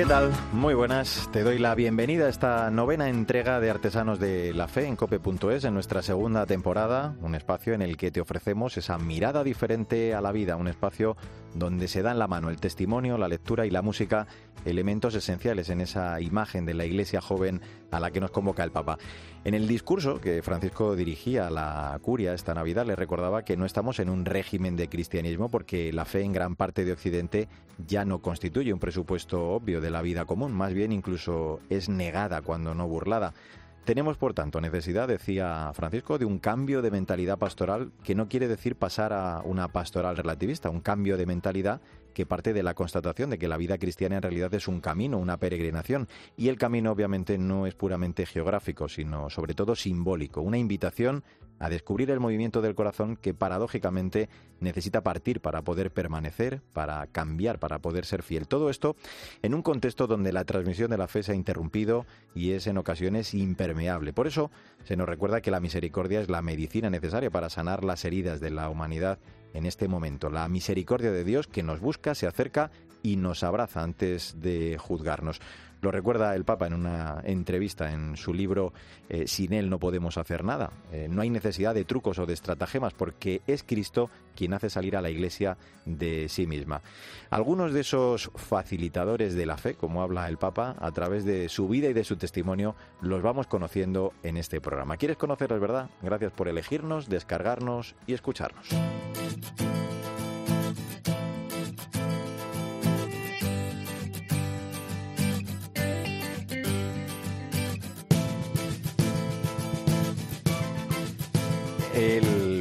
¿Qué tal? Muy buenas. Te doy la bienvenida a esta novena entrega de Artesanos de la Fe en cope.es en nuestra segunda temporada, un espacio en el que te ofrecemos esa mirada diferente a la vida, un espacio donde se da en la mano el testimonio, la lectura y la música, elementos esenciales en esa imagen de la iglesia joven a la que nos convoca el Papa. En el discurso que Francisco dirigía a la curia esta Navidad le recordaba que no estamos en un régimen de cristianismo porque la fe en gran parte de Occidente ya no constituye un presupuesto obvio de la vida común, más bien incluso es negada cuando no burlada. Tenemos, por tanto, necesidad, decía Francisco, de un cambio de mentalidad pastoral que no quiere decir pasar a una pastoral relativista, un cambio de mentalidad que parte de la constatación de que la vida cristiana en realidad es un camino, una peregrinación, y el camino obviamente no es puramente geográfico, sino sobre todo simbólico, una invitación a descubrir el movimiento del corazón que paradójicamente necesita partir para poder permanecer, para cambiar, para poder ser fiel. Todo esto en un contexto donde la transmisión de la fe se ha interrumpido y es en ocasiones impermeable. Por eso se nos recuerda que la misericordia es la medicina necesaria para sanar las heridas de la humanidad en este momento. La misericordia de Dios que nos busca, se acerca y nos abraza antes de juzgarnos. Lo recuerda el Papa en una entrevista en su libro eh, Sin Él no podemos hacer nada. Eh, no hay necesidad de trucos o de estratagemas porque es Cristo quien hace salir a la Iglesia de sí misma. Algunos de esos facilitadores de la fe, como habla el Papa, a través de su vida y de su testimonio, los vamos conociendo en este programa. ¿Quieres conocerlos, verdad? Gracias por elegirnos, descargarnos y escucharnos.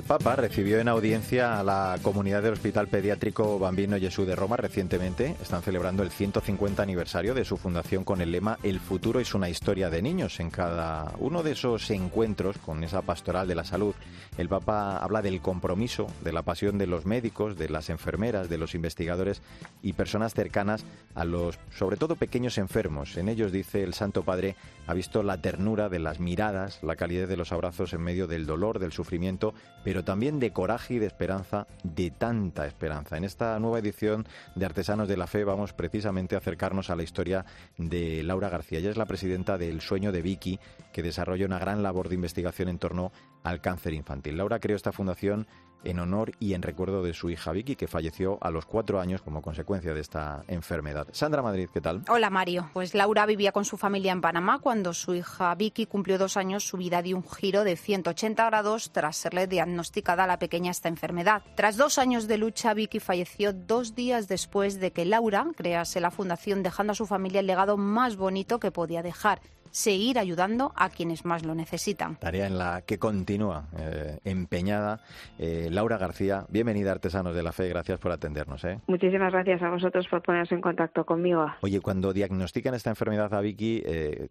Papa recibió en audiencia a la comunidad del Hospital Pediátrico Bambino Jesús de Roma recientemente. Están celebrando el 150 aniversario de su fundación con el lema El futuro es una historia de niños. En cada uno de esos encuentros con esa pastoral de la salud, el Papa habla del compromiso, de la pasión de los médicos, de las enfermeras, de los investigadores y personas cercanas a los, sobre todo, pequeños enfermos. En ellos, dice el Santo Padre, ha visto la ternura de las miradas, la calidez de los abrazos en medio del dolor, del sufrimiento, pero también de coraje y de esperanza, de tanta esperanza. En esta nueva edición de Artesanos de la Fe vamos precisamente a acercarnos a la historia de Laura García. Ella es la presidenta del Sueño de Vicky, que desarrolla una gran labor de investigación en torno al cáncer infantil. Laura creó esta fundación en honor y en recuerdo de su hija Vicky, que falleció a los cuatro años como consecuencia de esta enfermedad. Sandra Madrid, ¿qué tal? Hola Mario. Pues Laura vivía con su familia en Panamá cuando su hija Vicky cumplió dos años. Su vida dio un giro de 180 grados tras serle diagnosticada a la pequeña esta enfermedad. Tras dos años de lucha, Vicky falleció dos días después de que Laura crease la fundación, dejando a su familia el legado más bonito que podía dejar seguir ayudando a quienes más lo necesitan. Tarea en la que continúa eh, empeñada eh, Laura García. Bienvenida, Artesanos de la Fe. Gracias por atendernos. ¿eh? Muchísimas gracias a vosotros por ponerse en contacto conmigo. Oye, cuando diagnostican esta enfermedad a Vicky,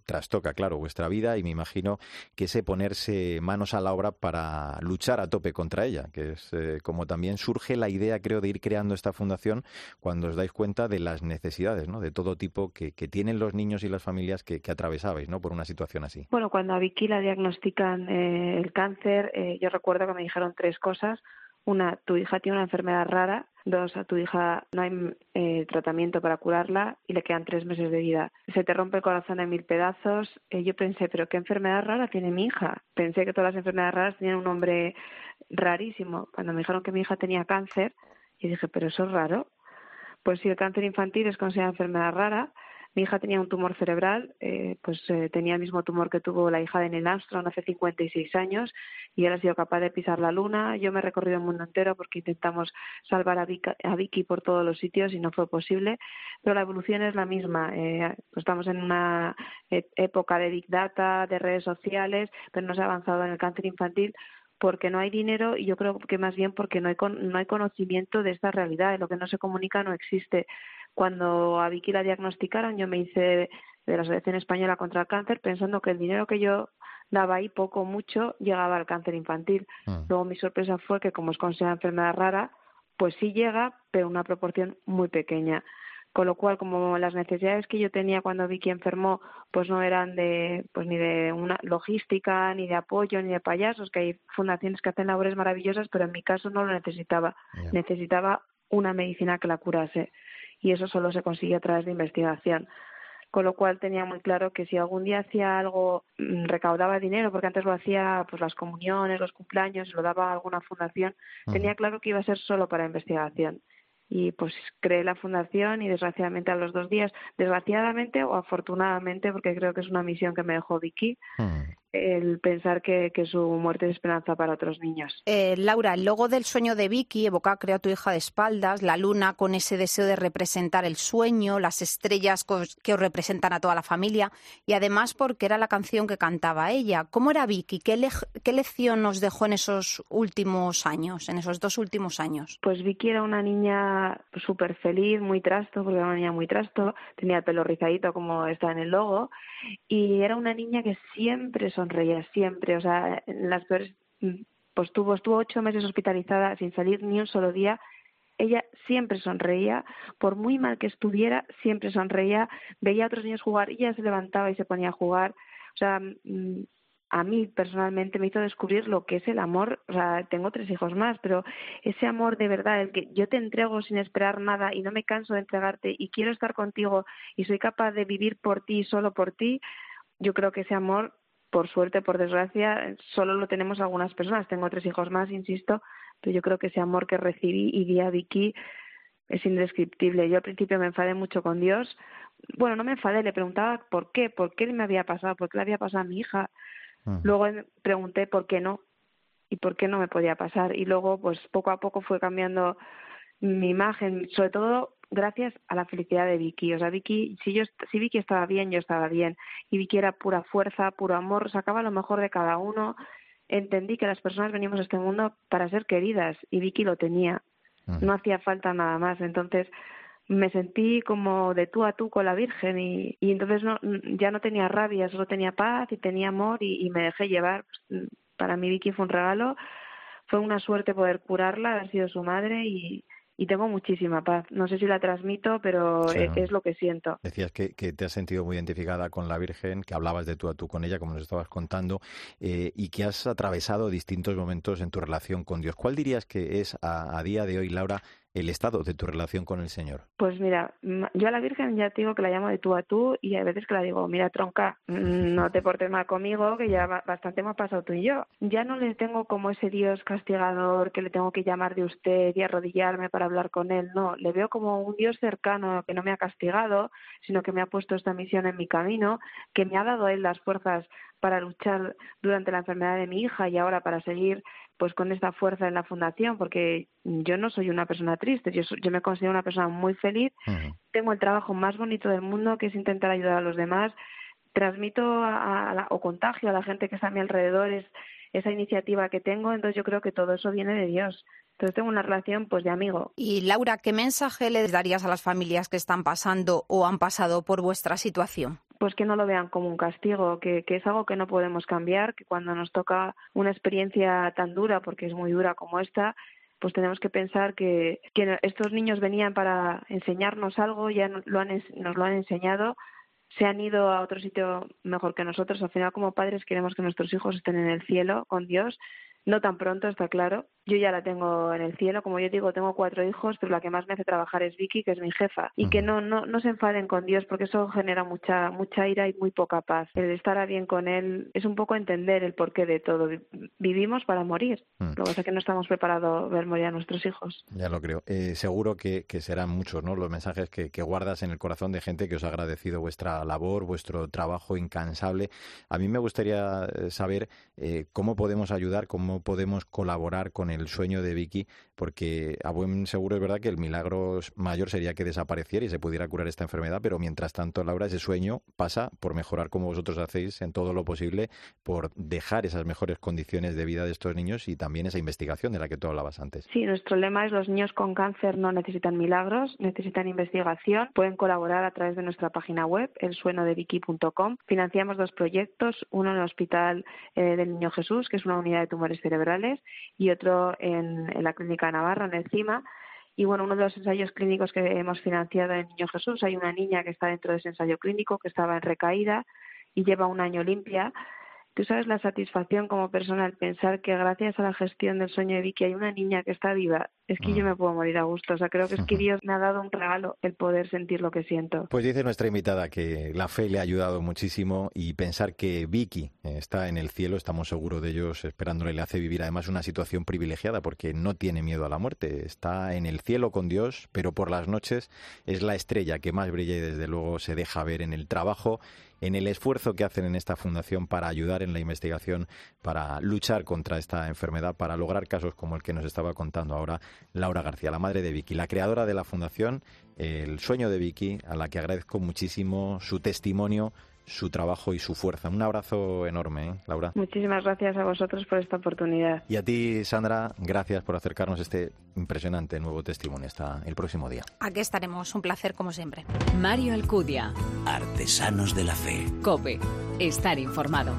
trastoca, claro, vuestra vida y me imagino que ese ponerse manos a la obra para luchar a tope contra ella, que es como también surge la idea, creo, de ir creando esta fundación cuando os dais cuenta de las necesidades ¿no? de todo tipo que, tienen los niños y las familias que, que atravesabais. ¿No? Por una situación así. Bueno, cuando a Vicky la diagnostican eh, el cáncer, eh, yo recuerdo que me dijeron tres cosas. Una, tu hija tiene una enfermedad rara. Dos, a tu hija no hay eh, tratamiento para curarla y le quedan tres meses de vida. Se te rompe el corazón en mil pedazos. yo pensé, pero ¿qué enfermedad rara tiene mi hija? Pensé que todas las enfermedades raras tenían un nombre rarísimo. Cuando me dijeron que mi hija tenía cáncer, y dije, pero eso es raro. Pues si el cáncer infantil es considerada enfermedad rara, mi hija tenía un tumor cerebral, eh, pues eh, tenía el mismo tumor que tuvo la hija de Neil Armstrong hace 56 años y él ha sido capaz de pisar la luna. Yo me he recorrido el mundo entero porque intentamos salvar a, Vicky, por todos los sitios y no fue posible, pero la evolución es la misma. Eh, pues estamos en una época de Big Data, de redes sociales, pero no se ha avanzado en el cáncer infantil porque no hay dinero y yo creo que más bien porque no hay, no hay conocimiento de esta realidad, de lo que no se comunica no existe. Cuando a Vicky la diagnosticaron, yo me hice de la Asociación Española contra el Cáncer pensando que el dinero que yo daba ahí, poco o mucho, llegaba al cáncer infantil. Mm. Luego mi sorpresa fue que como es considerada enfermedad rara, pues sí llega, pero una proporción muy pequeña con lo cual como las necesidades que yo tenía cuando Vicky enfermó pues no eran de pues ni de una logística ni de apoyo ni de payasos que hay fundaciones que hacen labores maravillosas pero en mi caso no lo necesitaba necesitaba una medicina que la curase y eso solo se consigue a través de investigación. Con lo cual tenía muy claro que si algún día hacía algo, mm, recaudaba dinero, porque antes lo hacía pues las comuniones, los cumpleaños, lo daba a alguna fundación, tenía claro que iba a ser solo para investigación. Y pues creé la fundación y desgraciadamente a los dos días, desgraciadamente o afortunadamente, porque creo que es una misión que me dejó Vicky, el pensar que, su muerte es esperanza para otros niños. Eh, Laura, el logo del sueño de Vicky evoca, creo, a tu hija de espaldas, la luna con ese deseo de representar el sueño, las estrellas que os representan a toda la familia y además porque era la canción que cantaba ella. ¿Cómo era Vicky? ¿Qué, qué lección nos dejó en esos últimos años, en esos dos últimos años? Pues Vicky era una niña súper feliz, muy trasto, porque era una niña muy trasto, tenía el pelo rizadito como está en el logo y era una niña que siempre sonreía siempre, o sea, las peores, pues tuvo, ocho meses hospitalizada sin salir ni un solo día. Ella siempre sonreía, por muy mal que estuviera, siempre sonreía, veía a otros niños jugar y ella se levantaba y se ponía a jugar. O sea, mm, a mí personalmente me hizo descubrir lo que es el amor. O sea, tengo tres hijos más, pero ese amor de verdad, el que yo te entrego sin esperar nada y no me canso de entregarte y quiero estar contigo y soy capaz de vivir por ti, solo por ti, yo creo que ese amor por suerte, por desgracia, solo lo tenemos algunas personas. Tengo tres hijos más, insisto, pero yo creo que ese amor que recibí y di a Vicky es indescriptible. Yo al principio me enfadé mucho con Dios. Bueno, no me enfadé, le preguntaba por qué, por qué me había pasado, por qué le había pasado a mi hija. Luego pregunté por qué no y por qué no me podía pasar. Y luego, pues poco a poco fue cambiando mi imagen, sobre todo gracias a la felicidad de Vicky. O sea, Vicky, si, yo, si Vicky estaba bien, yo estaba bien. Y Vicky era pura fuerza, puro amor, sacaba lo mejor de cada uno. Entendí que las personas venimos a este mundo para ser queridas y Vicky lo tenía. No hacía falta nada más. Entonces me sentí como de tú a tú con la Virgen y, y entonces no, ya no tenía rabia, solo tenía paz y tenía amor y, y me dejé llevar. Para mí Vicky fue un regalo. Fue una suerte poder curarla, haber sido su madre y, y tengo muchísima paz. No sé si la transmito, pero e-, es, lo que siento. Decías que, te has sentido muy identificada con la Virgen, que hablabas de tú a tú con ella, como nos estabas contando, eh, y que has atravesado distintos momentos en tu relación con Dios. ¿Cuál dirías que es a día de hoy, Laura, el estado de tu relación con el Señor? Pues mira, yo a la Virgen ya te digo que la llamo de tú a tú y hay veces que la digo, mira tronca, no te portes mal conmigo, que ya bastante hemos pasado tú y yo. Ya no le tengo como ese Dios castigador que le tengo que llamar de usted y arrodillarme para hablar con él, no, le veo como un Dios cercano que no me ha castigado, sino que me ha puesto esta misión en mi camino, que me ha dado a él las fuerzas para luchar durante la enfermedad de mi hija y ahora para seguir pues con esta fuerza en la fundación porque yo no soy una persona triste yo, yo me considero una persona muy feliz tengo el trabajo más bonito del mundo que es intentar ayudar a los demás transmito a, o contagio a la gente que está a mi alrededor es, esa iniciativa que tengo entonces yo creo que todo eso viene de Dios entonces tengo una relación pues de amigo. Y Laura, ¿qué mensaje le darías a las familias que están pasando o han pasado por vuestra situación? Pues que no lo vean como un castigo, que, que, es algo que no podemos cambiar, que cuando nos toca una experiencia tan dura, porque es muy dura como esta, pues tenemos que pensar que, que estos niños venían para enseñarnos algo, ya lo han, nos lo han enseñado, se han ido a otro sitio mejor que nosotros. Al final, como padres, queremos que nuestros hijos estén en el cielo con Dios no tan pronto, está claro. Yo ya la tengo en el cielo, como yo digo, tengo cuatro hijos, pero la que más me hace trabajar es Vicky, que es mi jefa, y que no, no, no se enfaden con Dios, porque eso genera mucha, mucha ira y muy poca paz. El estar a bien con Él es un poco entender el porqué de todo. Vivimos para morir, mm. lo que pasa es que no estamos preparados a ver morir a nuestros hijos. Ya lo creo. Eh, seguro que, serán muchos ¿no? los mensajes que, que guardas en el corazón de gente que os ha agradecido vuestra labor, vuestro trabajo incansable. A mí me gustaría eh, saber eh, cómo podemos ayudar, cómo podemos colaborar con el sueño de Vicky, porque a buen seguro es verdad que el milagro mayor sería que desapareciera y se pudiera curar esta enfermedad, pero mientras tanto, Laura, ese sueño pasa por mejorar como vosotros hacéis en todo lo posible, por dejar esas mejores condiciones de vida de estos niños y también esa investigación de la que tú hablabas antes. Sí, nuestro lema es los niños con cáncer no necesitan milagros, necesitan investigación. Pueden colaborar a través de nuestra página web, elsuenodevicky.com. Financiamos dos proyectos, uno en el Hospital eh, del Niño Jesús, que es una unidad de tumores cerebrales, y otro en, la Clínica Navarra, en el CIMA. Y bueno, uno de los ensayos clínicos que hemos financiado en Niño Jesús, hay una niña que está dentro de ese ensayo clínico, que estaba en recaída y lleva un año limpia Tú sabes la satisfacción como persona al pensar que gracias a la gestión del sueño de Vicky hay una niña que está viva. Es que yo mm. me puedo morir a gusto. O sea, creo que es que Dios me ha dado un regalo el poder sentir lo que siento. Pues dice nuestra invitada que la fe le ha ayudado muchísimo y pensar que Vicky está en el cielo, estamos seguros de ellos esperándole, le hace vivir además una situación privilegiada porque no tiene miedo a la muerte. Está en el cielo con Dios, pero por las noches es la estrella que más brilla y desde luego se deja ver en el trabajo en el esfuerzo que hacen en esta fundación para ayudar en la investigación, para luchar contra esta enfermedad, para lograr casos como el que nos estaba contando ahora Laura García, la madre de Vicky, la creadora de la fundación El sueño de Vicky, a la que agradezco muchísimo su testimonio, su trabajo y su fuerza. Un abrazo enorme, ¿eh, Laura. Muchísimas gracias a vosotros por esta oportunidad. Y a ti, Sandra, gracias por acercarnos este impresionante nuevo testimonio hasta el próximo día. Aquí estaremos, un placer como siempre. Mario Alcudia. Artesanos de la Fe. Cope. Estar informado.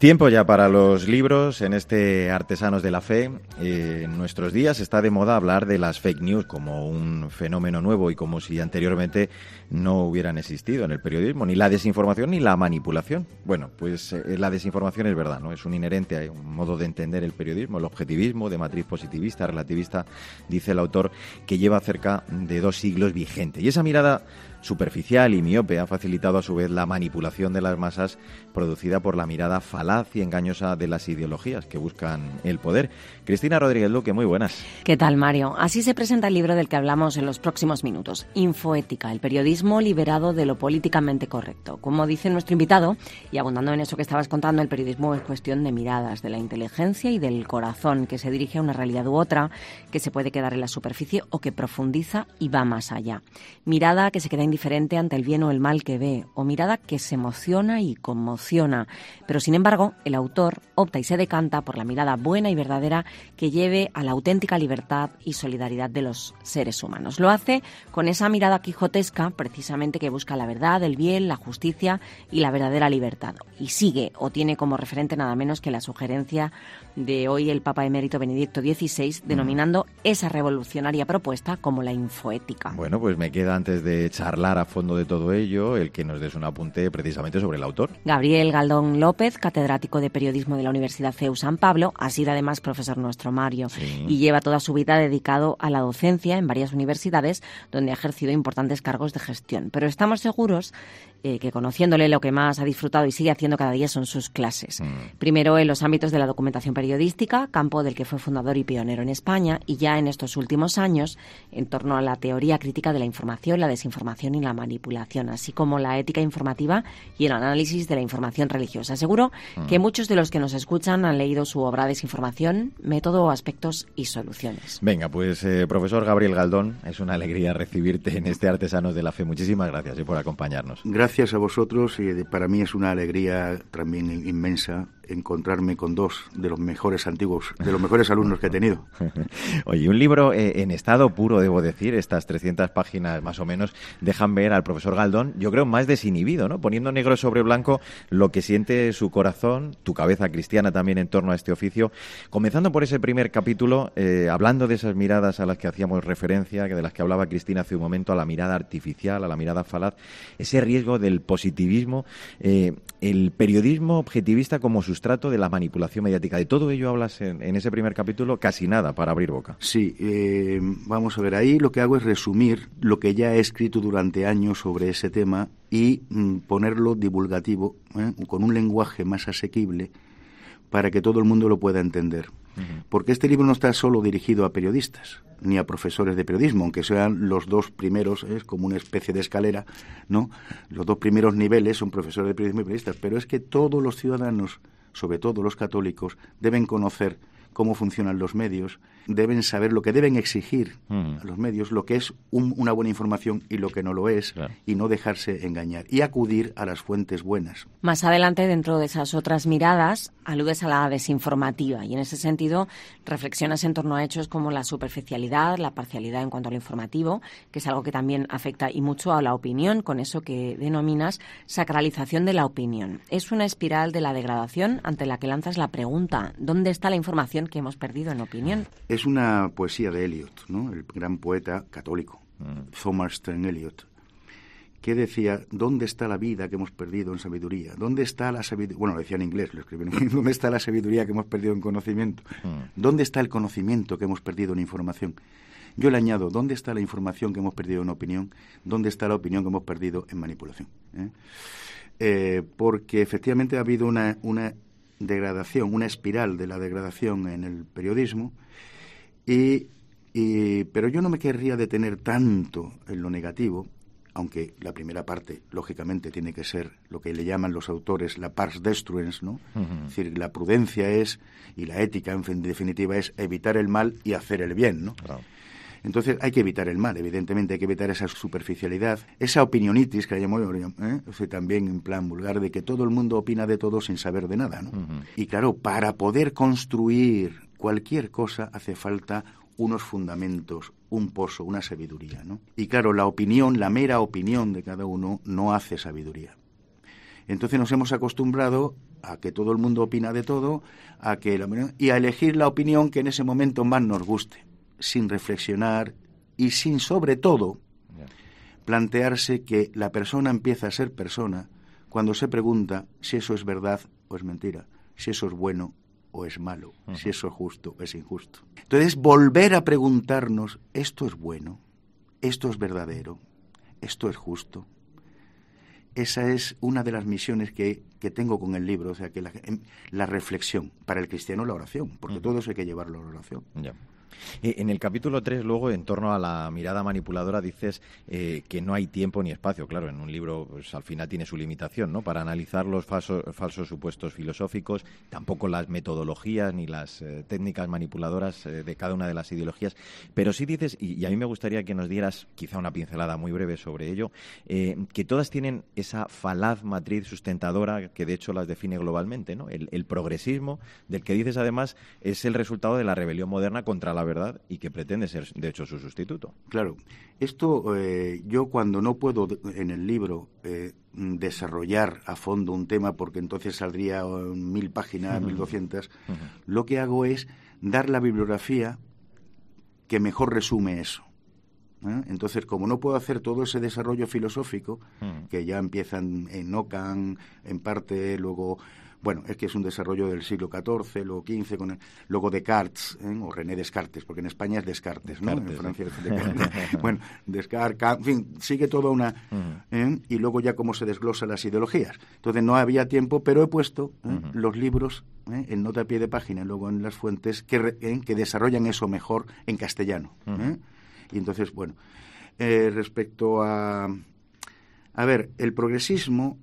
Tiempo ya para los libros en este Artesanos de la Fe. Eh, en nuestros días está de moda hablar de las fake news como un fenómeno nuevo y como si anteriormente no hubieran existido en el periodismo, ni la desinformación ni la manipulación. Bueno, pues eh, la desinformación es verdad, ¿no? Es un inherente, hay un modo de entender el periodismo, el objetivismo de matriz positivista, relativista, dice el autor, que lleva cerca de dos siglos vigente. Y esa mirada superficial y miope ha facilitado a su vez la manipulación de las masas producida por la mirada falaz y engañosa de las ideologías que buscan el poder. Cristina Rodríguez Luque, muy buenas. ¿Qué tal, Mario? Así se presenta el libro del que hablamos en los próximos minutos, Infoética, el periodismo liberado de lo políticamente correcto. Como dice nuestro invitado, y abundando en eso que estabas contando, el periodismo es cuestión de miradas, de la inteligencia y del corazón, que se dirige a una realidad u otra, que se puede quedar en la superficie o que profundiza y va más allá. Mirada que se queda indiferente ante el bien o el mal que ve, o mirada que se emociona y conmociona. Pero sin embargo, el autor opta y se decanta por la mirada buena y verdadera que lleve a la auténtica libertad y solidaridad de los seres humanos. Lo hace con esa mirada quijotesca, precisamente que busca la verdad, el bien, la justicia y la verdadera libertad. Y sigue o tiene como referente nada menos que la sugerencia de hoy el Papa Emérito Benedicto XVI, denominando esa revolucionaria propuesta como la infoética. Bueno, pues me queda antes de charlar hablar a fondo de todo ello, el que nos des un apunte precisamente sobre el autor. Gabriel Galdón López, catedrático de periodismo de la Universidad CEU San Pablo, ha sido además profesor nuestro Mario y lleva toda su vida dedicado a la docencia en varias universidades donde ha ejercido importantes cargos de gestión. Pero estamos seguros eh, que conociéndole lo que más ha disfrutado y sigue haciendo cada día son sus clases. Mm. Primero en los ámbitos de la documentación periodística, campo del que fue fundador y pionero en España, y ya en estos últimos años en torno a la teoría crítica de la información, la desinformación y la manipulación, así como la ética informativa y el análisis de la información religiosa. Seguro mm. que muchos de los que nos escuchan han leído su obra Desinformación, Método, Aspectos y Soluciones. Venga, pues eh, profesor Gabriel Galdón, es una alegría recibirte en este Artesanos de la Fe. Muchísimas gracias eh, por acompañarnos. Gracias gracias a vosotros y para mí es una alegría también inmensa encontrarme con dos de los mejores antiguos, de los mejores alumnos que he tenido. Oye, un libro eh, en estado puro, debo decir, estas 300 páginas más o menos dejan ver al profesor Galdón, yo creo, más desinhibido, ¿no? Poniendo negro sobre blanco lo que siente su corazón, tu cabeza cristiana también en torno a este oficio. Comenzando por ese primer capítulo, eh, hablando de esas miradas a las que hacíamos referencia, de las que hablaba Cristina hace un momento, a la mirada artificial, a la mirada falaz, ese riesgo del positivismo, eh, el periodismo objetivista como sus trato de la manipulación mediática. De todo ello hablas en, ese primer capítulo, casi nada para abrir boca. Sí, eh, vamos a ver, ahí lo que hago es resumir lo que ya he escrito durante años sobre ese tema y mm, ponerlo divulgativo, ¿eh? con un lenguaje más asequible para que todo el mundo lo pueda entender. Porque este libro no está solo dirigido a periodistas ni a profesores de periodismo, aunque sean los dos primeros, es como una especie de escalera, ¿no? Los dos primeros niveles son profesores de periodismo y periodistas, pero es que todos los ciudadanos sobre todo los católicos, deben conocer cómo funcionan los medios, deben saber lo que deben exigir Mm. a los medios, lo que es un- una buena información y lo que no lo es, Claro. y no dejarse engañar, y acudir a las fuentes buenas. Más adelante, dentro de esas otras miradas, aludes a la desinformativa y en ese sentido reflexionas en torno a hechos como la superficialidad, la parcialidad en cuanto a lo informativo, que es algo que también afecta y mucho a la opinión, con eso que denominas sacralización de la opinión. Es una espiral de la degradación ante la que lanzas la pregunta, ¿dónde está la información que hemos perdido en opinión? Es una poesía de Eliot, ¿no? el gran poeta católico, Thomas Stern Eliot, que decía, ¿dónde está la vida que hemos perdido en sabiduría? ¿Dónde está la sabiduría? Bueno, lo decía en inglés, lo escribí en inglés. ¿Dónde está la sabiduría que hemos perdido en conocimiento? ¿Dónde está el conocimiento que hemos perdido en información? Yo le añado, ¿dónde está la información que hemos perdido en opinión? ¿Dónde está la opinión que hemos perdido en manipulación? ¿Eh? Eh, porque efectivamente ha habido una, una degradación, una espiral de la degradación en el periodismo, y, y- pero yo no me querría detener tanto en lo negativo, aunque la primera parte, lógicamente, tiene que ser lo que le llaman los autores la pars destruens, ¿no? Es decir, la prudencia es, y la ética, en fin, definitiva, es evitar el mal y hacer el bien, ¿no? Claro. Entonces hay que evitar el mal, evidentemente hay que evitar esa superficialidad, esa opinionitis que la llamo yo, ¿eh? O sea, también en plan vulgar de que todo el mundo opina de todo sin saber de nada, ¿no? Y claro, para poder construir cualquier cosa hace falta unos fundamentos, un pozo, una sabiduría, ¿no? Y claro, la opinión, la mera opinión de cada uno no hace sabiduría. Entonces nos hemos acostumbrado a que todo el mundo opina de todo, a que la y a elegir la opinión que en ese momento más nos guste, sin reflexionar y sin sobre todo plantearse que la persona empieza a ser persona cuando se pregunta si eso es verdad o es mentira, si eso es bueno o es malo, si eso es justo o es injusto. Entonces, volver a preguntarnos, ¿esto es bueno? ¿Esto es verdadero? ¿Esto es justo? Esa es una de las misiones que, que tengo con el libro, o sea, que la, em, la reflexión, para el cristiano la oración, porque todo eso hay que llevarlo a la oración. Eh, En el capítulo 3, luego, en torno a la mirada manipuladora, dices eh, que no hay tiempo ni espacio. Claro, en un libro, pues, al final tiene su limitación, ¿no? Para analizar los falsos, supuestos filosóficos, tampoco las metodologías ni las eh, técnicas manipuladoras de cada una de las ideologías. Pero sí dices, y, a mí me gustaría que nos dieras quizá una pincelada muy breve sobre ello, que todas tienen esa falaz matriz sustentadora que de hecho las define globalmente, ¿no? El progresismo, del que dices además es el resultado de la rebelión moderna contra la verdad y que pretende ser, de hecho, su sustituto. Claro, esto eh, yo cuando no puedo en el libro eh, desarrollar a fondo un tema, porque entonces saldría eh, mil páginas, mil doscientas, lo que hago es dar la bibliografía que mejor resume eso. ¿eh? Entonces, como no puedo hacer todo ese desarrollo filosófico, que ya empiezan en Ockham, en parte, luego, bueno, es que es un desarrollo del siglo XIV, luego XV, con el- luego Descartes, ¿eh? o René Descartes, porque en España es Descartes, ¿no? Descartes, en Francia es Descartes. bueno, Descartes, en fin, sigue toda una... ¿eh? Y luego ya cómo se desglosan las ideologías. Entonces no había tiempo, pero he puesto ¿eh? los libros ¿eh? en nota a pie de página, luego en las fuentes, que, que desarrollan eso mejor en castellano. Y entonces, bueno, eh, respecto a... A ver, el progresismo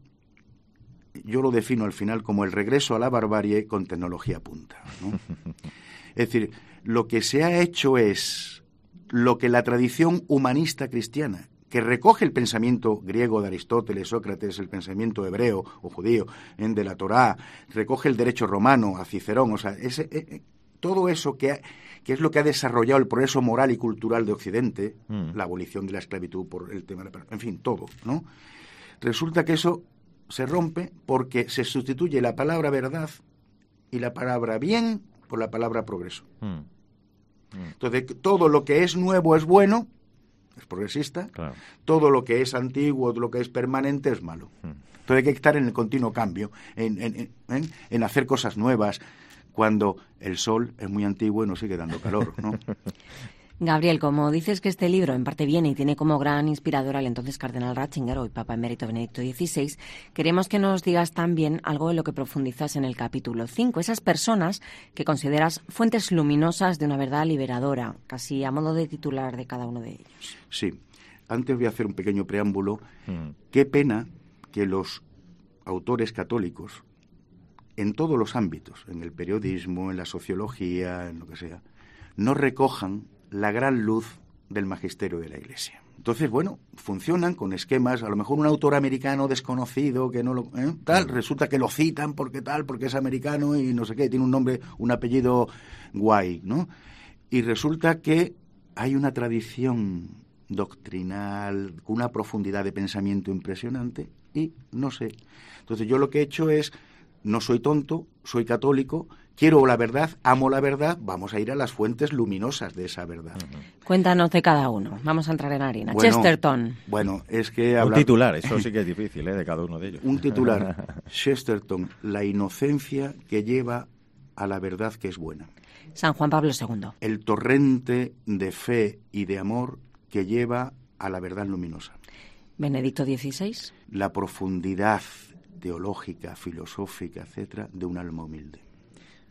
yo lo defino al final como el regreso a la barbarie con tecnología punta. ¿no? es decir, lo que se ha hecho es lo que la tradición humanista cristiana, que recoge el pensamiento griego de Aristóteles, Sócrates, el pensamiento hebreo o judío en de la Torá, recoge el derecho romano a Cicerón, o sea, ese, eh, eh, todo eso que, ha- que es lo que ha desarrollado el progreso moral y cultural de Occidente, Mm. la abolición de la esclavitud por el tema de la, en fin, todo, ¿no? Resulta que eso se rompe porque se sustituye la palabra verdad y la palabra bien por la palabra progreso. Mm, Entonces, todo lo que es nuevo es bueno, es progresista, claro. todo lo que es antiguo, lo que es permanente es malo. Entonces hay que estar en el continuo cambio, en, en- en- en- hacer cosas nuevas, cuando el sol es muy antiguo y nos sigue dando calor, ¿no? Gabriel, como dices que este libro en parte viene y tiene como gran inspirador al entonces cardenal Ratzinger, hoy Papa Emérito Benedicto XVI, queremos que nos digas también algo de lo que profundizas en el capítulo 5, esas personas que consideras fuentes luminosas de una verdad liberadora, casi a modo de titular de cada uno de ellos. Sí. Antes voy a hacer un pequeño preámbulo. Mm, Qué pena que los autores católicos en todos los ámbitos, en el periodismo, en la sociología, en lo que sea, no recojan la gran luz del magisterio de la Iglesia. Entonces, bueno, funcionan con esquemas, a lo mejor un autor americano desconocido que no lo ¿eh? tal, resulta que lo citan porque tal, porque es americano y no sé qué, tiene un nombre, un apellido guay, ¿no? Y resulta que hay una tradición doctrinal con una profundidad de pensamiento impresionante y no sé. Entonces, yo lo que he hecho es no soy tonto, soy católico, quiero la verdad, amo la verdad, vamos a ir a las fuentes luminosas de esa verdad. Cuéntanos de cada uno, vamos a entrar en harina. Chesterton. Bueno, es que... Un titular, eso sí que es difícil, ¿eh? de cada uno de ellos. Un titular, Chesterton, la inocencia que lleva a la verdad que es buena. San Juan Pablo II. El torrente de fe y de amor que lleva a la verdad luminosa. Benedicto XVI. La profundidad teológica, filosófica, etcétera, de un alma humilde.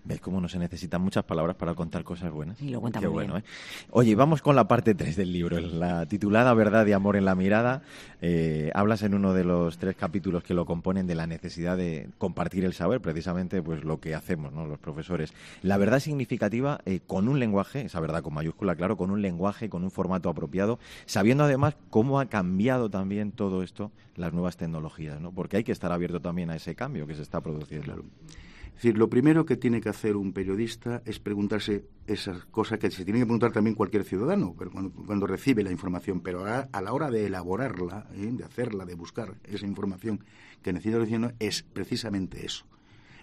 ¿Ves cómo no se necesitan muchas palabras para contar cosas buenas? Y lo cuenta Qué muy bueno, bien. ¿eh? Oye, vamos con la parte 3 del libro, la titulada Verdad y Amor en la Mirada. Eh, hablas en uno de los tres capítulos que lo componen de la necesidad de compartir el saber, precisamente pues lo que hacemos ¿no? los profesores. La verdad significativa eh, con un lenguaje, esa verdad con mayúscula, claro, con un lenguaje, con un formato apropiado, sabiendo además cómo ha cambiado también todo esto las nuevas tecnologías, ¿no? Porque hay que estar abierto también a ese cambio que se está produciendo. Claro. Decir, lo primero que tiene que hacer un periodista es preguntarse esas cosas que se tiene que preguntar también cualquier ciudadano cuando, recibe la información, pero a, la hora de elaborarla, ¿eh? de hacerla, de buscar esa información que necesita diciendo es precisamente eso.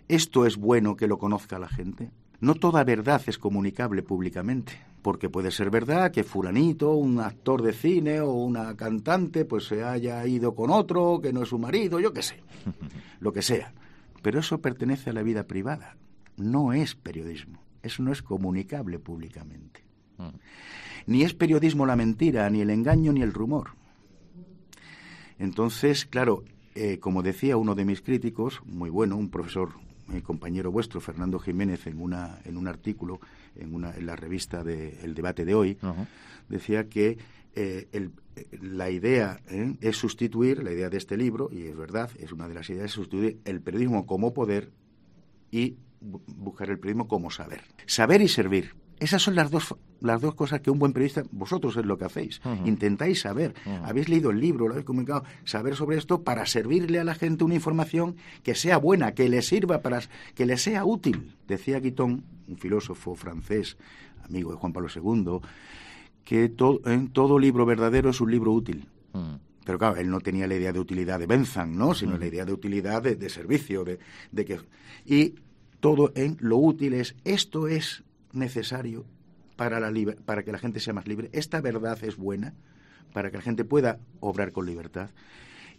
¿Esto es bueno que lo conozca la gente? No toda verdad es comunicable públicamente, porque puede ser verdad que fulanito, un actor de cine o una cantante, pues se haya ido con otro que no es su marido, yo qué sé, lo que sea. Pero eso pertenece a la vida privada, no es periodismo, eso no es comunicable públicamente. Ni es periodismo la mentira, ni el engaño, ni el rumor. Entonces, claro, eh, como decía uno de mis críticos, muy bueno, un profesor, mi compañero vuestro, Fernando Jiménez, en, una, en un artículo en, una, en la revista de El Debate de hoy, decía que eh, el, la idea ¿eh? es sustituir, la idea de este libro, y es verdad, es una de las ideas, es sustituir el periodismo como poder y bu- buscar el periodismo como saber. Saber y servir. Esas son las dos, las dos cosas que un buen periodista, vosotros es lo que hacéis. Intentáis saber. Habéis leído el libro, lo habéis comunicado, saber sobre esto para servirle a la gente una información que sea buena, que le sirva para que le sea útil. Decía Guitton, un filósofo francés, amigo de Juan Pablo II, que to- eh, todo libro verdadero es un libro útil. Mm. Pero claro, él no tenía la idea de utilidad de Benzan, ¿no? Sino la idea de utilidad de, de servicio, de, de que y todo en lo útil es esto es necesario para la para que la gente sea más libre. Esta verdad es buena para que la gente pueda obrar con libertad.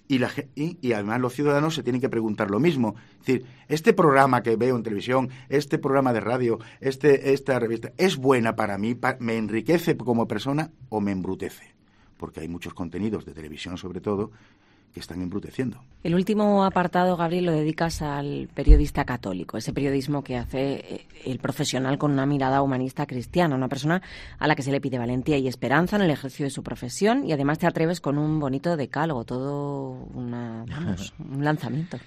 Y, la, y, además los ciudadanos se tienen que preguntar lo mismo. Es decir, este programa que veo en televisión, este programa de radio, este, esta revista, ¿es buena para mí? ¿Me enriquece como persona o me embrutece? Porque hay muchos contenidos de televisión, sobre todo, que están embruteciendo. El último apartado, Gabriel, lo dedicas al periodista católico, ese periodismo que hace eh, el profesional con una mirada humanista cristiana, una persona a la que se le pide valentía y esperanza en el ejercicio de su profesión y además te atreves con un bonito decálogo, todo una, vamos, un lanzamiento.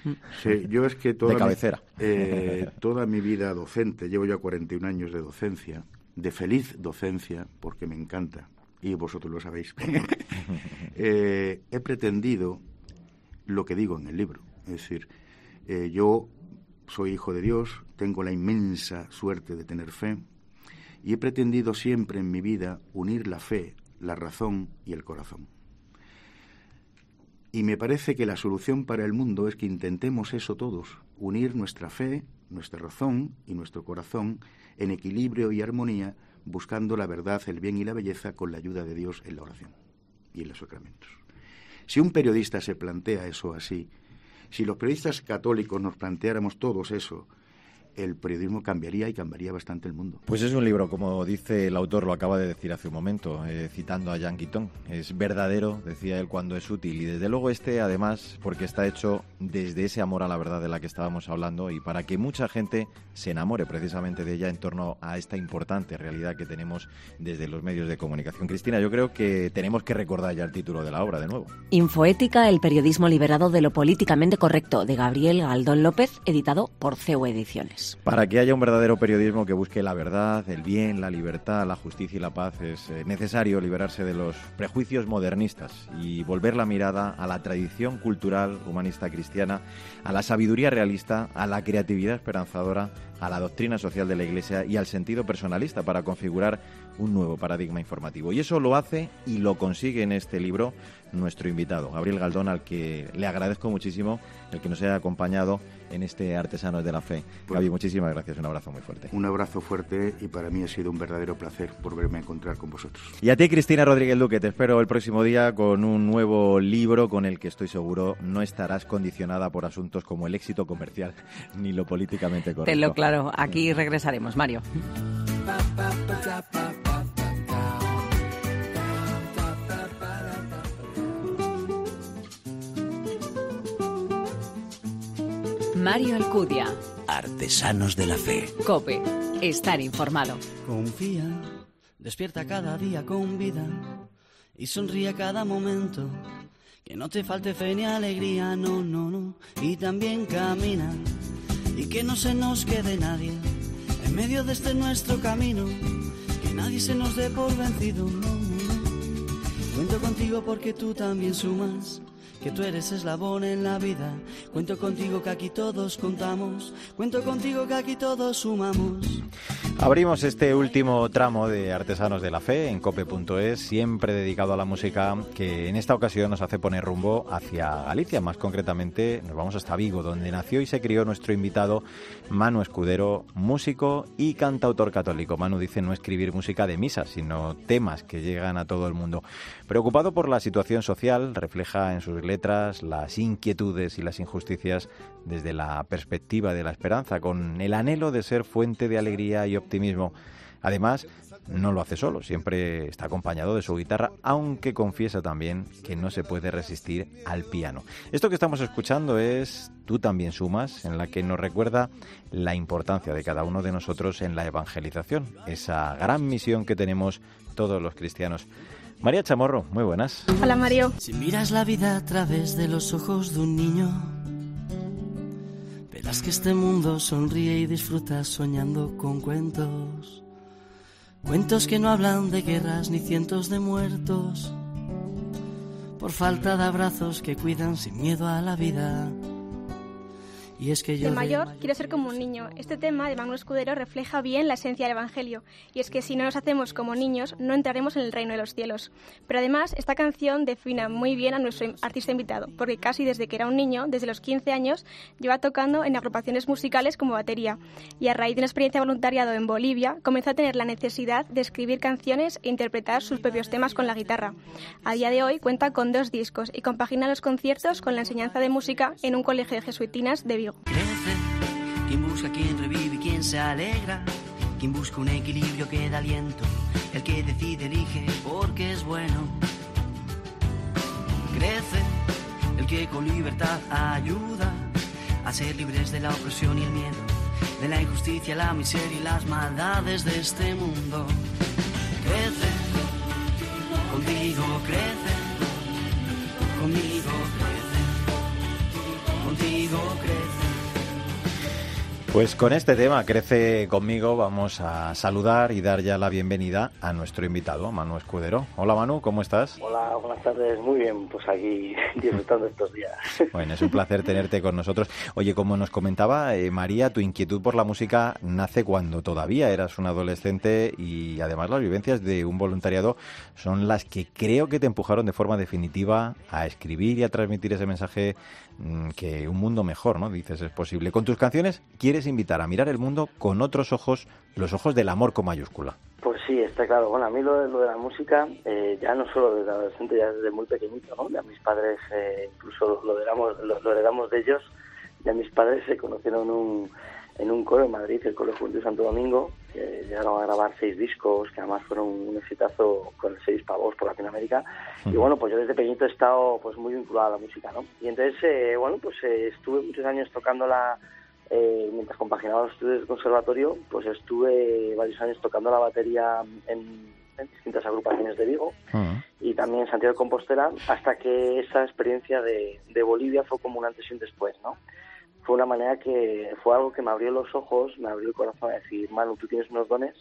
Sí, yo es que toda De mi- cabecera. eh, toda mi vida docente, llevo ya 41 años de docencia, de feliz docencia, porque me encanta, y vosotros lo sabéis, eh, he pretendido lo que digo en el libro. Es decir, eh, yo soy hijo de Dios, tengo la inmensa suerte de tener fe, y he pretendido siempre en mi vida unir la fe, la razón y el corazón. Y me parece que la solución para el mundo es que intentemos eso todos, unir nuestra fe, nuestra razón y nuestro corazón en equilibrio y armonía, buscando la verdad, el bien y la belleza con la ayuda de Dios en la oración y en los sacramentos. Si un periodista se plantea eso así, si los periodistas católicos nos planteáramos todos eso, el periodismo cambiaría y cambiaría bastante el mundo. Pues es un libro, como dice el autor, lo acaba de decir hace un momento, eh, citando a Jean Guiton. Es verdadero, decía él, cuando es útil. Y desde luego este, además, porque está hecho desde ese amor a la verdad de la que estábamos hablando y para que mucha gente se enamore precisamente de ella en torno a esta importante realidad que tenemos desde los medios de comunicación. Cristina, yo creo que tenemos que recordar ya el título de la obra de nuevo. Infoética, el periodismo liberado de lo políticamente correcto, de Gabriel Galdón López, editado por CEU Ediciones. Para que haya un verdadero periodismo que busque la verdad, el bien, la libertad, la justicia y la paz, es eh, necesario liberarse de los prejuicios modernistas y volver la mirada a la tradición cultural humanista cristiana, a la sabiduría realista, a la creatividad esperanzadora, a la doctrina social de la Iglesia y al sentido personalista para configurar un nuevo paradigma informativo. Y eso lo hace y lo consigue en este libro nuestro invitado, Gabriel Galdón, al que le agradezco muchísimo el que nos haya acompañado en este Artesanos de la Fe. Pues Gaby, muchísimas gracias, un abrazo muy fuerte. Un abrazo fuerte y para mí ha sido un verdadero placer volverme a encontrar con vosotros. Y a ti, Cristina Rodríguez Duque, te espero el próximo día con un nuevo libro con el que estoy seguro no estarás condicionada por asuntos como el éxito comercial ni lo políticamente correcto. Tenlo claro, aquí regresaremos, Mario. Mario Alcudia. Artesanos de la Fe. Cope. Estar informado. Confía, despierta cada día con vida y sonríe cada momento. Que no te falte fe ni alegría, no, no, no. Y también camina y que no se nos quede nadie en medio de este nuestro camino. Que nadie se nos dé por vencido, no, no, no. Cuento contigo porque tú también sumas que tú eres eslabón en la vida. Cuento contigo que aquí todos contamos, cuento contigo que aquí todos sumamos. Abrimos este último tramo de Artesanos de la Fe en cope.es, siempre dedicado a la música, que en esta ocasión nos hace poner rumbo hacia Galicia. Más concretamente, nos vamos hasta Vigo, donde nació y se crió nuestro invitado Manu Escudero, músico y cantautor católico. Manu dice no escribir música de misa, sino temas que llegan a todo el mundo. Preocupado por la situación social, refleja en sus letras las inquietudes y las injusticias desde la perspectiva de la esperanza, con el anhelo de ser fuente de alegría y optimismo. Además, no lo hace solo, siempre está acompañado de su guitarra, aunque confiesa también que no se puede resistir al piano. Esto que estamos escuchando es Tú también sumas, en la que nos recuerda la importancia de cada uno de nosotros en la evangelización, esa gran misión que tenemos todos los cristianos. María Chamorro, muy buenas. Hola Mario. Si miras la vida a través de los ojos de un niño, verás que este mundo sonríe y disfruta soñando con cuentos. Cuentos que no hablan de guerras ni cientos de muertos, por falta de abrazos que cuidan sin miedo a la vida. Y es que yo de mayor quiero ser como un niño. Este tema de Manuel Escudero refleja bien la esencia del Evangelio. Y es que si no nos hacemos como niños, no entraremos en el reino de los cielos. Pero además, esta canción define muy bien a nuestro artista invitado, porque casi desde que era un niño, desde los 15 años, lleva tocando en agrupaciones musicales como batería. Y a raíz de una experiencia voluntariado en Bolivia, comenzó a tener la necesidad de escribir canciones e interpretar sus propios temas con la guitarra. A día de hoy cuenta con dos discos y compagina los conciertos con la enseñanza de música en un colegio de jesuitinas de Crece, quien busca, quien revive quien se alegra, quien busca un equilibrio que da aliento, el que decide elige porque es bueno. Crece, el que con libertad ayuda a ser libres de la opresión y el miedo, de la injusticia, la miseria y las maldades de este mundo. Crece, contigo crece, conmigo crece. Pues con este tema, Crece conmigo, vamos a saludar y dar ya la bienvenida a nuestro invitado, Manu Escudero. Hola Manu, ¿cómo estás? Hola, buenas tardes, muy bien, pues aquí disfrutando estos días. Bueno, es un placer tenerte con nosotros. Oye, como nos comentaba eh, María, tu inquietud por la música nace cuando todavía eras un adolescente y además las vivencias de un voluntariado son las que creo que te empujaron de forma definitiva a escribir y a transmitir ese mensaje que un mundo mejor, ¿no? Dices, es posible. Con tus canciones quieres invitar a mirar el mundo con otros ojos, los ojos del amor con mayúscula. Pues sí, está claro. Bueno, a mí lo de, lo de la música, eh, ya no solo desde adolescente, ya desde muy pequeñito, ¿no? Ya mis padres, eh, incluso lo heredamos, lo, lo heredamos de ellos, ya mis padres se conocieron un, en un coro en Madrid, el Coro Juventud Santo Domingo, que llegaron a grabar seis discos, que además fueron un exitazo con seis pavos por Latinoamérica. Y bueno, pues yo desde pequeñito he estado pues muy vinculado a la música, ¿no? Y entonces, eh, bueno, pues eh, estuve muchos años tocando la... Eh, mientras compaginaba los estudios del conservatorio, pues estuve varios años tocando la batería en, distintas agrupaciones de Vigo y también en Santiago de Compostela, hasta que esa experiencia de, de Bolivia fue como un antes y un después, ¿no? Fue una manera que fue algo que me abrió los ojos, me abrió el corazón a decir, Manu, tú tienes unos dones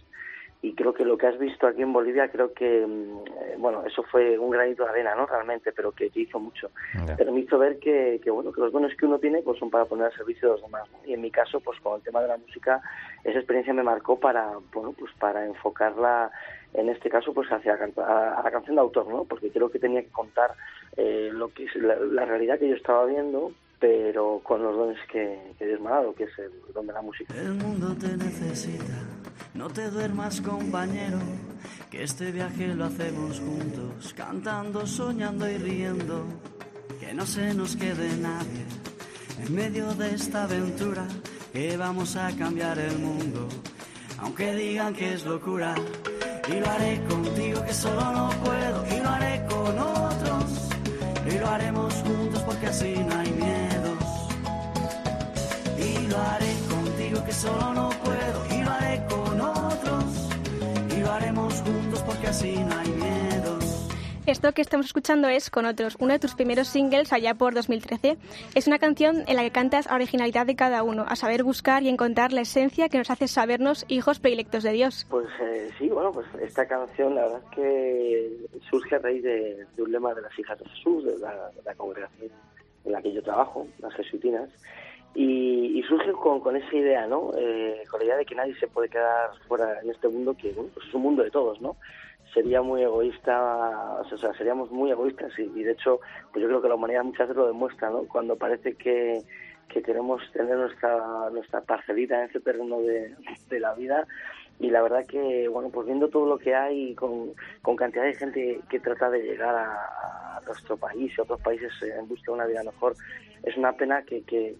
y creo que lo que has visto aquí en Bolivia, creo que, mm, eh, bueno, eso fue un granito de arena, ¿no? Realmente, pero que te hizo mucho. Pero me hizo ver que, que, bueno, que los dones que uno tiene, pues son para poner al servicio de los demás. Y en mi caso, pues con el tema de la música, esa experiencia me marcó para, bueno, pues para enfocarla, en este caso, pues hacia la, a la canción de autor, ¿no? Porque creo que tenía que contar eh, lo que es la realidad que yo estaba viendo, pero con los dones que, Dios me ha dado, que es el don de la música. El mundo te necesita, no te duermas compañero, que este viaje lo hacemos juntos, cantando, soñando y riendo, que no se nos quede nadie en medio de esta aventura, que vamos a cambiar el mundo, aunque digan que es locura, y lo haré contigo que solo no puedo, y lo haré con otros, y lo haremos juntos porque así no hay lo haré contigo que solo no puedo y lo haré con otros y lo haremos juntos porque así no hay miedos. Esto que estamos escuchando es Con otros, uno de tus primeros singles allá por 2013. Es una canción en la que cantas a originalidad de cada uno, a saber buscar y encontrar la esencia que nos hace sabernos hijos predilectos de Dios. Pues eh, sí, bueno, pues esta canción la verdad es que surge a raíz de, un lema de las hijas de Jesús, de la, de la congregación en la que yo trabajo, las jesuitinas, y, surge con, con, esa idea, ¿no? Eh, con la idea de que nadie se puede quedar fuera en este mundo que pues es un mundo de todos, ¿no? Sería muy egoísta, o sea, seríamos muy egoístas y, de hecho, pues yo creo que la humanidad muchas veces lo demuestra, ¿no? Cuando parece que, que queremos tener nuestra, nuestra parcelita en ese terreno de, de la vida, y la verdad que, bueno, pues viendo todo lo que hay con, con cantidad de gente que trata de llegar a, nuestro país y a otros países en busca de una vida mejor, es una pena que, que,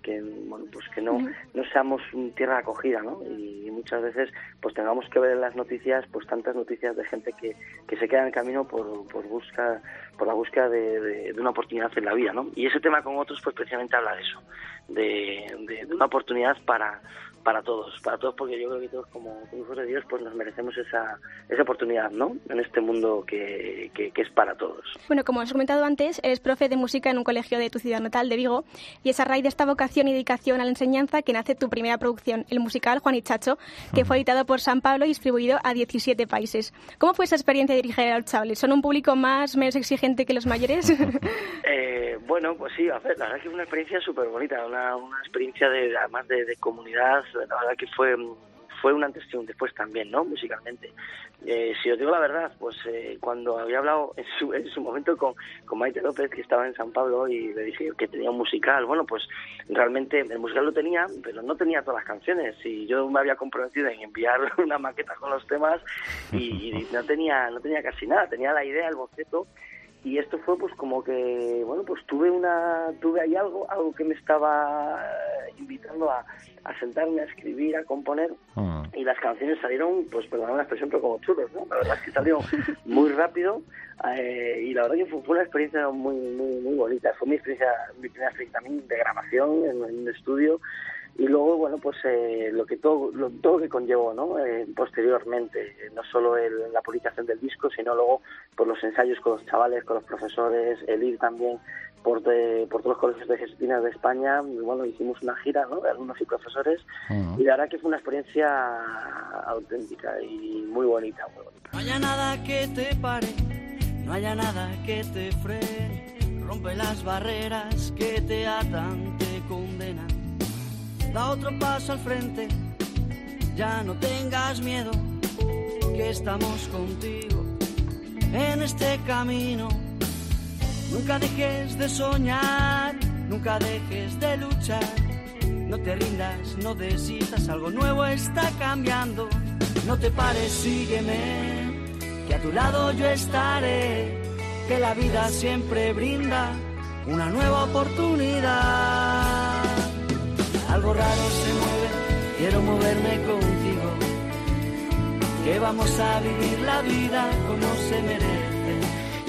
bueno, pues que no, no seamos tierra acogida, ¿no? Y muchas veces pues tengamos que ver en las noticias pues tantas noticias de gente que, que se queda en el camino por, por, busca, por la búsqueda de, de, una oportunidad en la vida, ¿no? Y ese tema con otros pues precisamente habla de eso, de, de una oportunidad para para todos, para todos, porque yo creo que todos como, hijos de Dios pues nos merecemos esa, esa oportunidad, ¿no? En este mundo que, que, es para todos. Bueno, como has comentado antes, eres profe de música en un colegio de tu ciudad natal, de Vigo, y es a raíz de esta vocación y dedicación a la enseñanza que nace tu primera producción, el musical Juan y Chacho, que fue editado por San Pablo y distribuido a 17 países. ¿Cómo fue esa experiencia de dirigir a los chavales? ¿Son un público más, menos exigente que los mayores? eh, bueno, pues sí, a ver, la verdad que fue una experiencia súper bonita, una, una experiencia de, además de, de comunidad, la verdad que fue fue un antes y un después también, ¿no? Musicalmente. Eh, si os digo la verdad, pues eh, cuando había hablado en su, en su momento con, con Maite López, que estaba en San Pablo, y le dije que tenía un musical, bueno, pues realmente el musical lo tenía, pero no tenía todas las canciones. Y yo me había comprometido en enviar una maqueta con los temas y, y no tenía no tenía casi nada, tenía la idea, el boceto, y esto fue pues como que bueno pues tuve una tuve ahí algo algo que me estaba eh, invitando a, a sentarme a escribir a componer. Ah. y las canciones salieron pues perdón la expresión pero como chulos no la verdad es que salieron muy rápido eh, y la verdad que fue, una experiencia muy muy muy bonita. Fue mi experiencia mi primera experiencia también de grabación en, en un estudio y luego bueno pues eh, lo que todo lo, todo que conllevó no eh, posteriormente no solo el, la publicación del disco sino luego por los ensayos con los chavales con los profesores el ir también por, por todos los colegios de Jesuitas de España y bueno hicimos una gira ¿no? de alumnos y profesores y la verdad que fue una experiencia auténtica y muy bonita muy bonita. No haya nada que te pare no haya nada que te frene rompe las barreras que te atan te condenan da otro paso al frente, ya no tengas miedo, que estamos contigo en este camino. Nunca dejes de soñar, nunca dejes de luchar, no te rindas, no desistas, algo nuevo está cambiando. No te pares, sígueme, que a tu lado yo estaré, que la vida siempre brinda una nueva oportunidad raro se mueve quiero moverme contigo, que vamos a vivir la vida como se merece.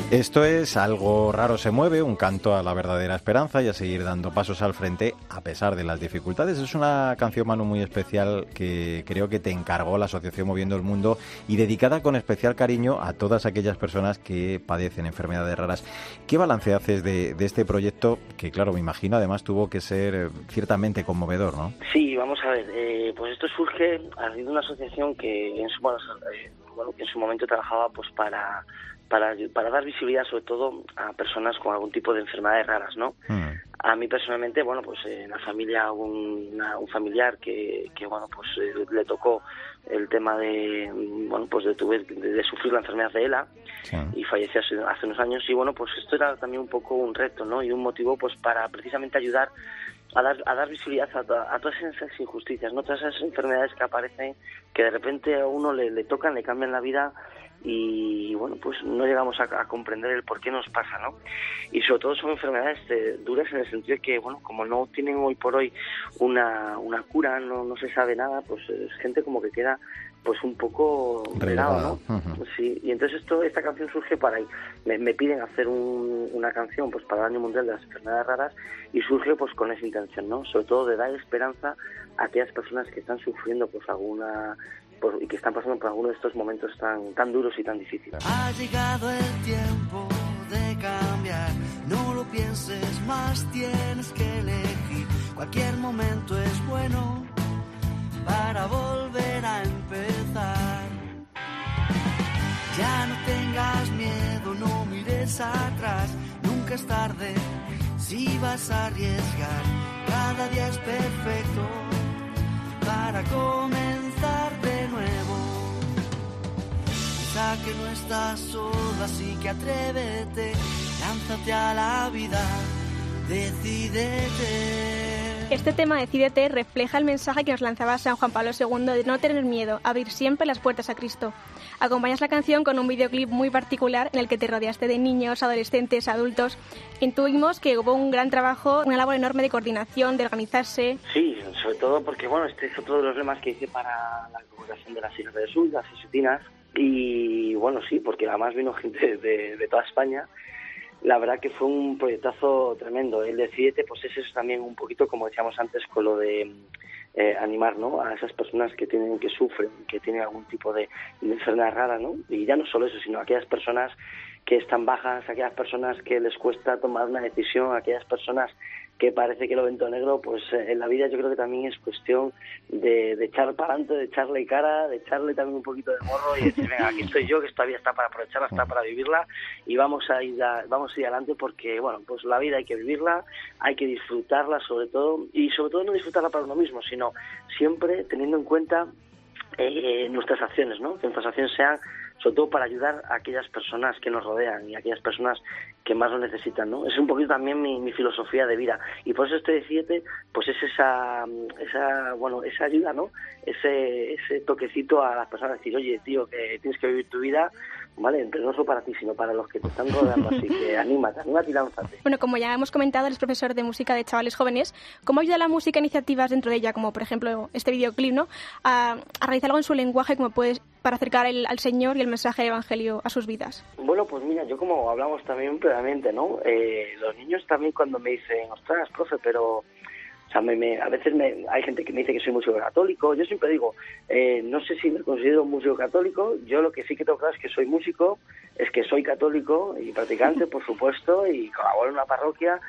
Esto es Algo raro se mueve, un canto a la verdadera esperanza y a seguir dando pasos al frente a pesar de las dificultades. Es una canción, Manu, muy especial que creo que te encargó la Asociación Moviendo el Mundo y dedicada con especial cariño a todas aquellas personas que padecen enfermedades raras. ¿Qué balance haces de, este proyecto que, claro, me imagino además tuvo que ser eh, ciertamente conmovedor, ¿no? Sí, vamos a ver, eh, pues esto surge a de una asociación que en su, eh, bueno, que en su momento trabajaba pues para para, para dar visibilidad sobre todo a personas con algún tipo de enfermedades raras, ¿no? Hmm. A mí personalmente, bueno, pues en la familia un, un familiar que, que bueno, pues eh, le tocó el tema de, bueno, pues de, de, sufrir la enfermedad de ELA y falleció hace, hace, unos años y bueno, pues esto era también un poco un reto, ¿no? Y un motivo pues para precisamente ayudar a dar, a dar visibilidad a, a, todas esas injusticias, ¿no? Todas esas enfermedades que aparecen, que de repente a uno le, le tocan, le cambian la vida y bueno, pues no llegamos a, comprender el por qué nos pasa, ¿no? Y sobre todo son enfermedades eh, duras en el sentido de que, bueno, como no tienen hoy por hoy una, una cura, no, no se sabe nada, pues es gente como que queda pues un poco relado, ¿no? Sí, y entonces esto, esta canción surge para. Me, me piden hacer una canción pues para el Año Mundial de las Enfermedades Raras y surge pues con esa intención, ¿no? Sobre todo de dar esperanza a aquellas personas que están sufriendo pues alguna y que están pasando por alguno de estos momentos tan, tan duros y tan difíciles. Ha llegado el tiempo de cambiar, no lo pienses más, tienes que elegir. Cualquier momento es bueno para volver a empezar. Ya no tengas miedo, no mires atrás, nunca es tarde si vas a arriesgar. Cada día es perfecto para comenzar de nuevo. Piensa que no estás sola, así que atrévete, lánzate a la vida, decídete. Este tema Decídete refleja el mensaje que nos lanzaba San Juan Pablo II de no tener miedo, abrir siempre las puertas a Cristo. Acompañas la canción con un videoclip muy particular en el que te rodeaste de niños, adolescentes, adultos. Intuimos que hubo un gran trabajo, una labor enorme de coordinación, de organizarse. Sí, sobre todo porque bueno, este es otro de los lemas que hice para la congregación de las Hijas de Jesús, las Jesuitinas. Y bueno, sí, porque además vino gente de toda España la verdad que fue un proyectazo tremendo. El Decidete, pues es eso también un poquito, como decíamos antes, con lo de eh, animar ¿no? a esas personas que tienen que sufren, que tienen algún tipo de, enfermedad rara, ¿no? Y ya no solo eso, sino aquellas personas que están bajas, aquellas personas que les cuesta tomar una decisión, aquellas personas que parece que lo ven todo negro, pues eh, en la vida yo creo que también es cuestión de, de echar para adelante, de echarle cara, de echarle también un poquito de morro y decir, venga, aquí estoy yo, que esta vida está para aprovecharla, está para vivirla y vamos a ir, vamos a ir adelante porque, bueno, pues la vida hay que vivirla, hay que disfrutarla sobre todo y sobre todo no disfrutarla para uno mismo, sino siempre teniendo en cuenta eh, nuestras acciones, ¿no? Que nuestras acciones sean sobre todo para ayudar a aquellas personas que nos rodean y a aquellas personas que más lo necesitan, ¿no? Es un poquito también mi, filosofía de vida y por eso este siete, pues es esa, esa, bueno, esa ayuda, ¿no? Ese, ese toquecito a las personas, decir, oye, tío, que tienes que vivir tu vida, ¿vale? Pero no solo para ti, sino para los que te están rodeando, así que anímate, anímate y lánzate. Bueno, como ya hemos comentado, eres profesor de música de chavales jóvenes, ¿cómo ayuda la música a iniciativas dentro de ella, como por ejemplo este videoclip, ¿no? A, a realizar algo en su lenguaje como puedes para acercar al Señor y el mensaje del Evangelio a sus vidas? Bueno, pues mira, yo como hablamos también previamente, ¿no? Eh, los niños también cuando me dicen, ostras, profe, pero... O sea, me, a veces me, hay gente que me dice que soy músico católico. Yo siempre digo, eh, no sé si me considero músico católico. Yo lo que sí que tengo claro es que soy músico, es que soy católico y practicante, por supuesto, y colaboro en una parroquia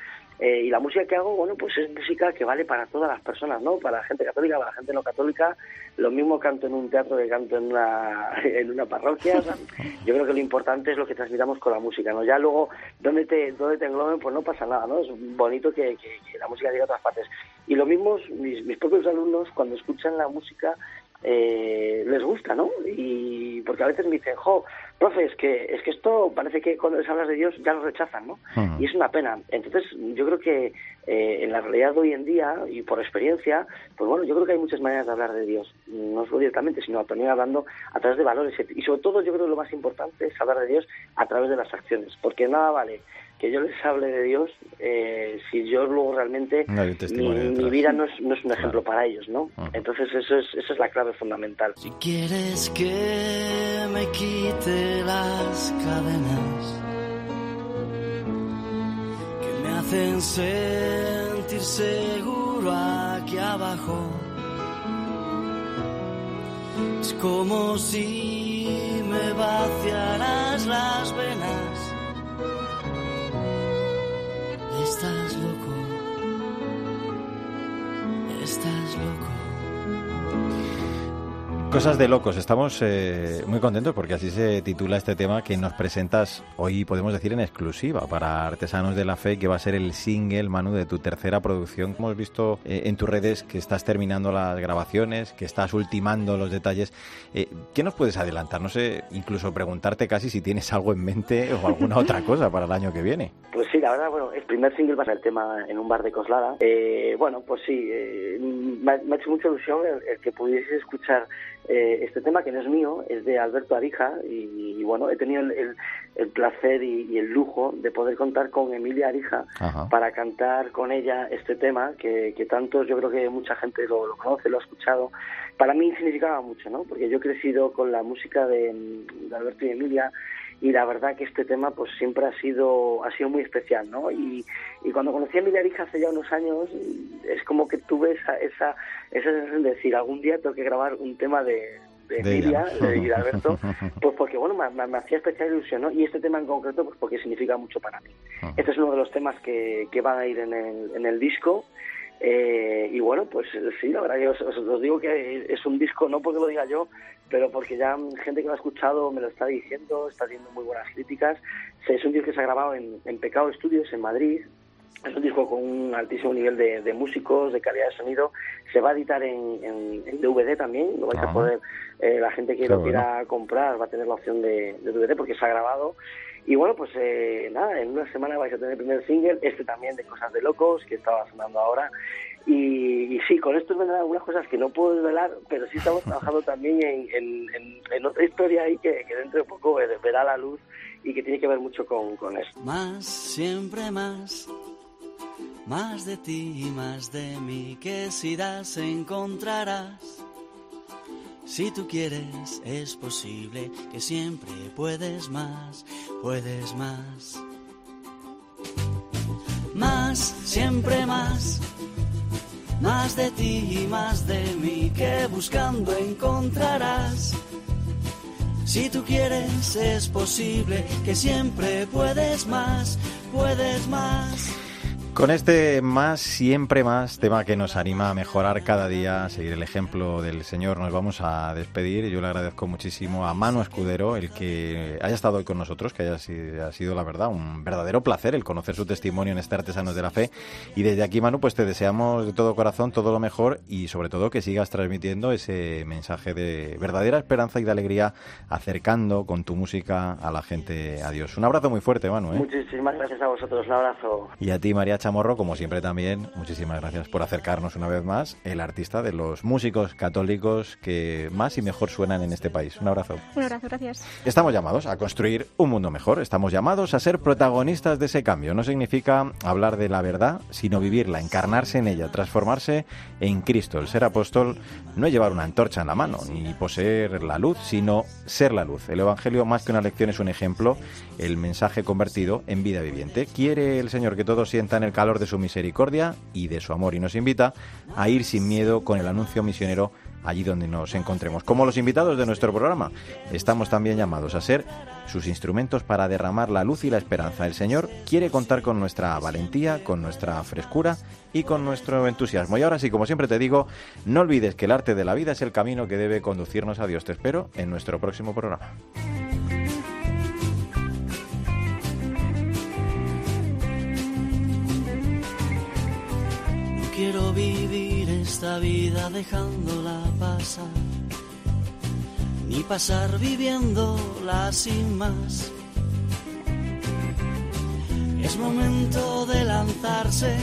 eh, y la música que hago, bueno, pues es música que vale para todas las personas, ¿no? Para la gente católica, para la gente no católica. Lo mismo canto en un teatro que canto en una, en una parroquia. yo creo que lo importante es lo que transmitamos con la música, ¿no? Ya luego, donde te, donde te engloben, pues no pasa nada, ¿no? Es bonito que, que, la música llegue a otras partes. Y lo mismo, mis, mis propios alumnos, cuando escuchan la música, eh, les gusta, ¿no? Y porque a veces me dicen, jo, profe, es que, es que esto parece que cuando les hablas de Dios ya lo rechazan, ¿no? Y es una pena. Entonces, yo creo que eh, en la realidad de hoy en día, y por experiencia, pues bueno, yo creo que hay muchas maneras de hablar de Dios. No solo directamente, sino también hablando a través de valores. Y sobre todo, yo creo que lo más importante es hablar de Dios a través de las acciones. Porque nada vale que yo les hable de Dios eh, si yo luego realmente mi, vida no es, no es un ejemplo para ellos, ¿no? Entonces eso es, esa es la clave fundamental. Si quieres que me quite las cadenas que me hacen sentir seguro aquí abajo, es como si me vaciaras las venas Cosas de locos. Estamos eh, muy contentos porque así se titula este tema que nos presentas hoy, podemos decir, en exclusiva para Artesanos de la Fe, que va a ser el single, Manu, de tu tercera producción. Hemos visto eh, en tus redes que estás terminando las grabaciones, que estás ultimando los detalles. Eh, ¿Qué nos puedes adelantar? No sé, incluso preguntarte casi si tienes algo en mente o alguna otra cosa para el año que viene. Pues sí, la verdad, bueno, el primer single va a ser el tema en un bar de Coslada. bueno, pues sí, me, ha, hecho mucha ilusión el que pudiese escuchar eh, este tema que no es mío, es de Alberto Arija y, bueno, he tenido el, placer y, el lujo de poder contar con Emilia Arija para cantar con ella este tema que, que tantos, yo creo que mucha gente lo, conoce, lo ha escuchado. Para mí significaba mucho, ¿no? Porque yo he crecido con la música de, de Alberto y Emilia y la verdad que este tema pues siempre ha sido ha sido muy especial no y, y cuando conocí a Arija hace ya unos años es como que tuve esa esa esa sensación de decir algún día tengo que grabar un tema de de, Emilia y de Alberto, pues porque bueno, me, me, hacía especial ilusión, ¿no? Y este tema en concreto, pues porque significa mucho para mí. Este es uno de los temas que, que van a ir en el, en el disco eh, y bueno, pues sí, la verdad que os, digo que es un disco, no porque lo diga yo, pero porque ya gente que lo ha escuchado me lo está diciendo, está haciendo muy buenas críticas. Es un disco que se ha grabado en, Pecado Studios en Madrid. Es un disco con un altísimo nivel de, músicos, de calidad de sonido. Se va a editar en, DVD también. Lo vais a poder, eh, la gente que lo quiera comprar va a tener la opción de, de DVD porque se ha grabado. Y bueno, pues eh, nada, en una semana vais a tener el primer single, este también de Cosas de Locos, que estaba sonando ahora. Y, sí, con esto vendrán algunas cosas que no puedo desvelar, pero sí estamos trabajando también en, otra historia ahí que, dentro de poco verá la luz y que tiene que ver mucho con, con esto. Más, siempre más, más de ti y más de mí, que si das encontrarás si tú quieres, es posible que siempre puedes más, puedes más. Más, siempre más. Más de ti y más de mí que buscando encontrarás. Si tú quieres, es posible que siempre puedes más, puedes más. Con este más, siempre más, tema que nos anima a mejorar cada día, a seguir el ejemplo del Señor, nos vamos a despedir. Yo le agradezco muchísimo a Manu Escudero el que haya estado hoy con nosotros, que haya sido, ha sido la verdad un verdadero placer el conocer su testimonio en este Artesanos de la Fe. Y desde aquí, Manu, pues te deseamos de todo corazón todo lo mejor y sobre todo que sigas transmitiendo ese mensaje de verdadera esperanza y de alegría, acercando con tu música a la gente a Dios. Un abrazo muy fuerte, Manu. ¿eh? Muchísimas gracias a vosotros, un abrazo. Y a ti, María Morro, como siempre también, muchísimas gracias por acercarnos una vez más, el artista de los músicos católicos que más y mejor suenan en este país. Un abrazo. Un abrazo, gracias. Estamos llamados a construir un mundo mejor, estamos llamados a ser protagonistas de ese cambio. No significa hablar de la verdad, sino vivirla, encarnarse en ella, transformarse en Cristo. El ser apóstol no es llevar una antorcha en la mano, ni poseer la luz, sino ser la luz. El Evangelio, más que una lección, es un ejemplo, el mensaje convertido en vida viviente. Quiere el Señor que todos sientan el calor de su misericordia y de su amor y nos invita a ir sin miedo con el anuncio misionero allí donde nos encontremos. Como los invitados de nuestro programa, estamos también llamados a ser sus instrumentos para derramar la luz y la esperanza. El Señor quiere contar con nuestra valentía, con nuestra frescura y con nuestro entusiasmo. Y ahora sí, como siempre te digo, no olvides que el arte de la vida es el camino que debe conducirnos a Dios. Te espero en nuestro próximo programa. Quiero vivir esta vida dejándola pasar, ni pasar viviéndola sin más. Es momento de lanzarse,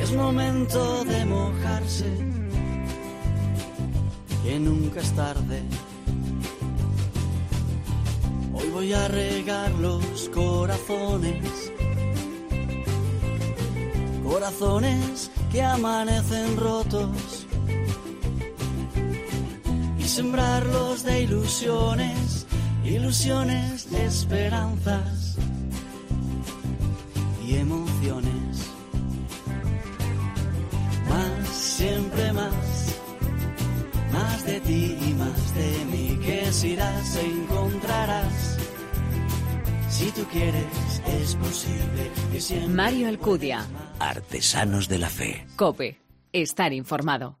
es momento de mojarse, que nunca es tarde. Hoy voy a regar los corazones corazones que amanecen rotos y sembrarlos de ilusiones, ilusiones de esperanzas y emociones. Más, siempre más, más de ti y más de mí que si irás encontrarás. Si tú quieres, es posible que Mario Alcudia. Artesanos de la Fe. Cope. Estar informado.